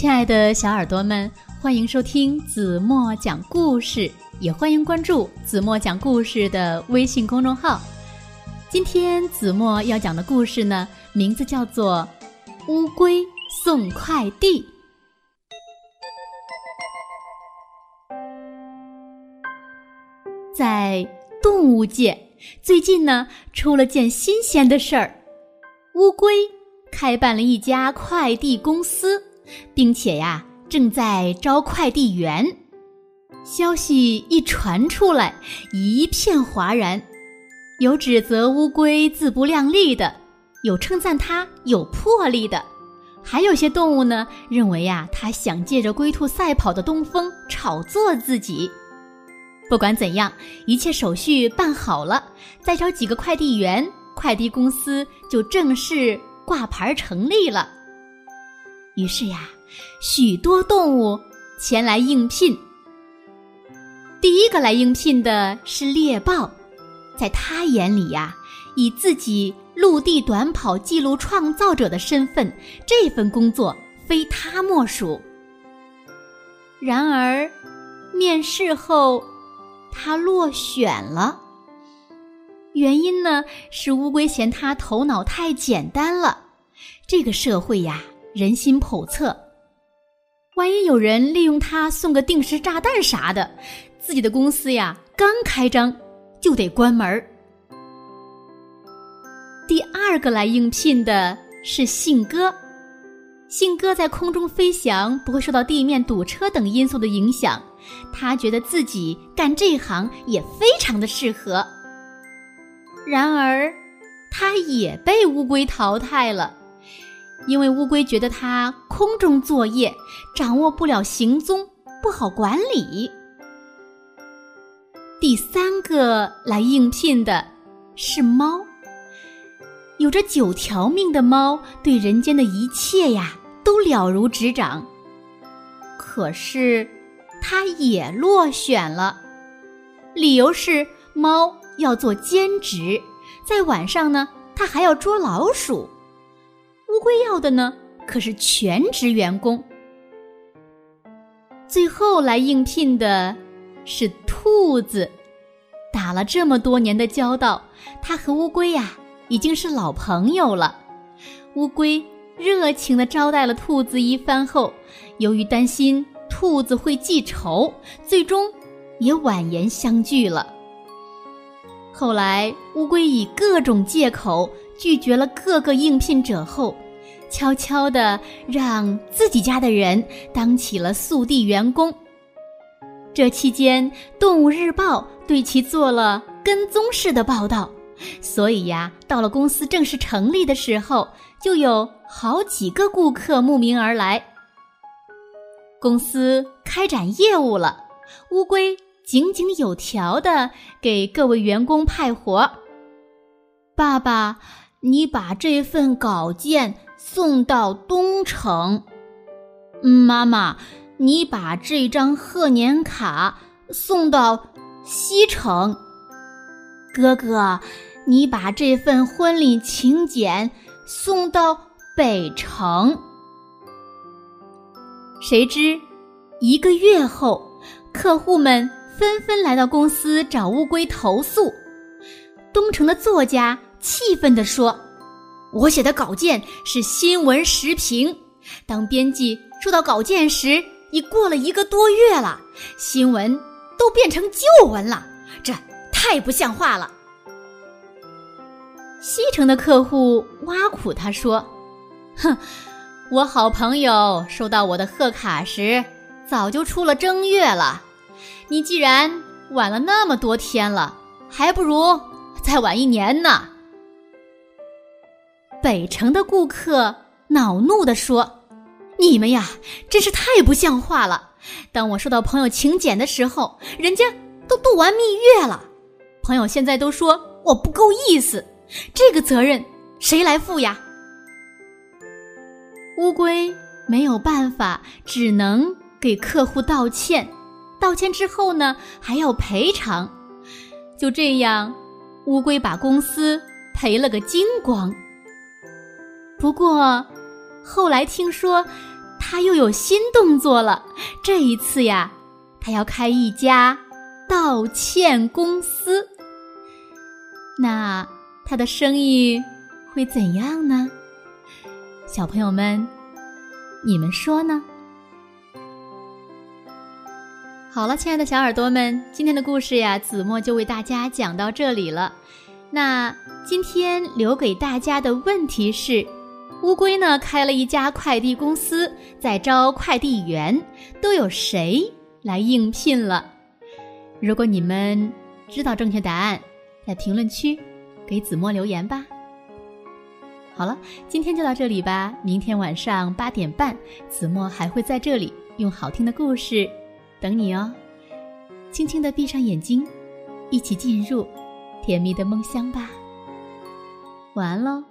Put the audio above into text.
亲爱的小耳朵们，欢迎收听子墨讲故事，也欢迎关注子墨讲故事的微信公众号。今天子墨要讲的故事呢，名字叫做《乌龟送快递》。在动物界，最近呢出了件新鲜的事儿，乌龟开办了一家快递公司。并且呀，正在招快递员。消息一传出来，一片哗然。有指责乌龟自不量力的，有称赞它有魄力的，还有些动物呢认为呀，它想借着龟兔赛跑的东风炒作自己。不管怎样，一切手续办好了，再找几个快递员，快递公司就正式挂牌成立了。于是呀，许多动物前来应聘。第一个来应聘的是猎豹，在他眼里呀，以自己陆地短跑纪录创造者的身份，这份工作非他莫属。然而，面试后他落选了。原因呢，是乌龟嫌他头脑太简单了。这个社会呀。人心叵测，万一有人利用它送个定时炸弹啥的，自己的公司呀刚开张就得关门。第二个来应聘的是信鸽，信鸽在空中飞翔不会受到地面堵车等因素的影响，他觉得自己干这行也非常的适合。然而，他也被乌龟淘汰了。因为乌龟觉得它空中作业，掌握不了行踪，不好管理。第三个来应聘的是猫，有着九条命的猫，对人间的一切呀都了如指掌。可是，它也落选了，理由是猫要做兼职，在晚上呢，它还要捉老鼠。龟要的呢，可是全职员工。最后来应聘的是兔子，打了这么多年的交道，它和乌龟呀已经是老朋友了。乌龟热情的招待了兔子一番后，由于担心兔子会记仇，最终也婉言相拒了。后来，乌龟以各种借口。拒绝了各个应聘者后，悄悄地让自己家的人当起了速递员工。这期间，《动物日报》对其做了跟踪式的报道，所以呀，到了公司正式成立的时候，就有好几个顾客慕名而来。公司开展业务了，乌龟井井有条地给各位员工派活。爸爸。你把这份稿件送到东城，妈妈，你把这张贺年卡送到西城，哥哥，你把这份婚礼请柬送到北城。谁知一个月后，客户们纷纷来到公司找乌龟投诉，东城的作家。气愤地说：“我写的稿件是新闻时评，当编辑收到稿件时，已过了一个多月了，新闻都变成旧闻了，这太不像话了。”西城的客户挖苦他说：“哼，我好朋友收到我的贺卡时，早就出了正月了，你既然晚了那么多天了，还不如再晚一年呢。”北城的顾客恼怒地说：“你们呀，真是太不像话了！当我收到朋友请柬的时候，人家都度完蜜月了。朋友现在都说我不够意思，这个责任谁来负呀？”乌龟没有办法，只能给客户道歉。道歉之后呢，还要赔偿。就这样，乌龟把公司赔了个精光。不过，后来听说，他又有新动作了。这一次呀，他要开一家道歉公司。那他的生意会怎样呢？小朋友们，你们说呢？好了，亲爱的小耳朵们，今天的故事呀，子墨就为大家讲到这里了。那今天留给大家的问题是：乌龟呢开了一家快递公司，在招快递员，都有谁来应聘了？如果你们知道正确答案，在评论区给子墨留言吧。好了，今天就到这里吧。明天晚上八点半，子墨还会在这里用好听的故事。等你哦，轻轻的闭上眼睛，一起进入甜蜜的梦乡吧。晚安喽。